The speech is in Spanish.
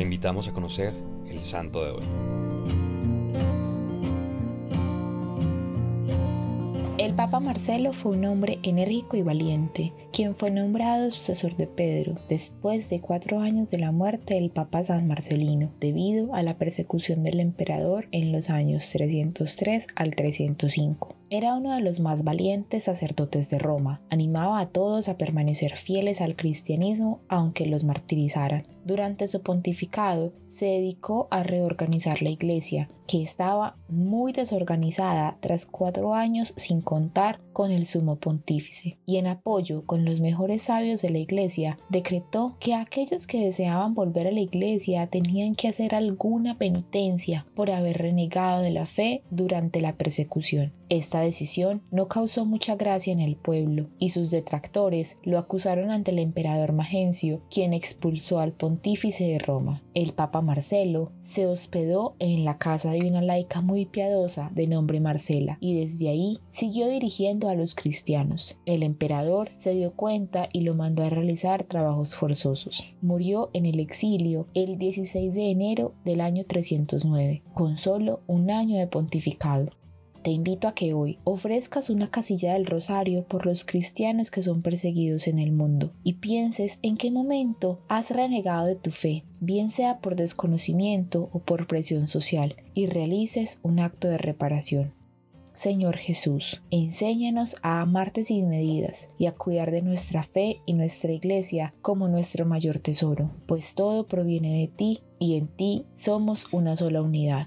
invitamos a conocer el santo de hoy. El Papa Marcelo fue un hombre enérgico y valiente, quien fue nombrado sucesor de Pedro después de cuatro años de la muerte del Papa San Marcelino, debido a la persecución del emperador en los años 303 al 305. Era uno de los más valientes sacerdotes de Roma. Animaba a todos a permanecer fieles al cristianismo aunque los martirizaran. Durante su pontificado se dedicó a reorganizar la iglesia, que estaba muy desorganizada tras cuatro años sin contar con el sumo pontífice, y en apoyo con los mejores sabios de la iglesia, decretó que aquellos que deseaban volver a la iglesia tenían que hacer alguna penitencia por haber renegado de la fe durante la persecución. Esta decisión no causó mucha gracia en el pueblo, y sus detractores lo acusaron ante el emperador Magencio, quien expulsó al pontífice de Roma. El papa Marcelo se hospedó en la casa de una laica muy piadosa de nombre Marcela, y desde ahí siguió dirigiendo a los cristianos. El emperador se dio cuenta y lo mandó a realizar trabajos forzosos. Murió en el exilio el 16 de enero del año 309, con solo un año de pontificado te invito a que hoy ofrezcas una casilla del rosario por los cristianos que son perseguidos en el mundo y pienses en qué momento has renegado de tu fe, bien sea por desconocimiento o por presión social, y realices un acto de reparación. Señor Jesús, enséñanos a amarte sin medidas y a cuidar de nuestra fe y nuestra iglesia como nuestro mayor tesoro, pues todo proviene de ti y en ti somos una sola unidad.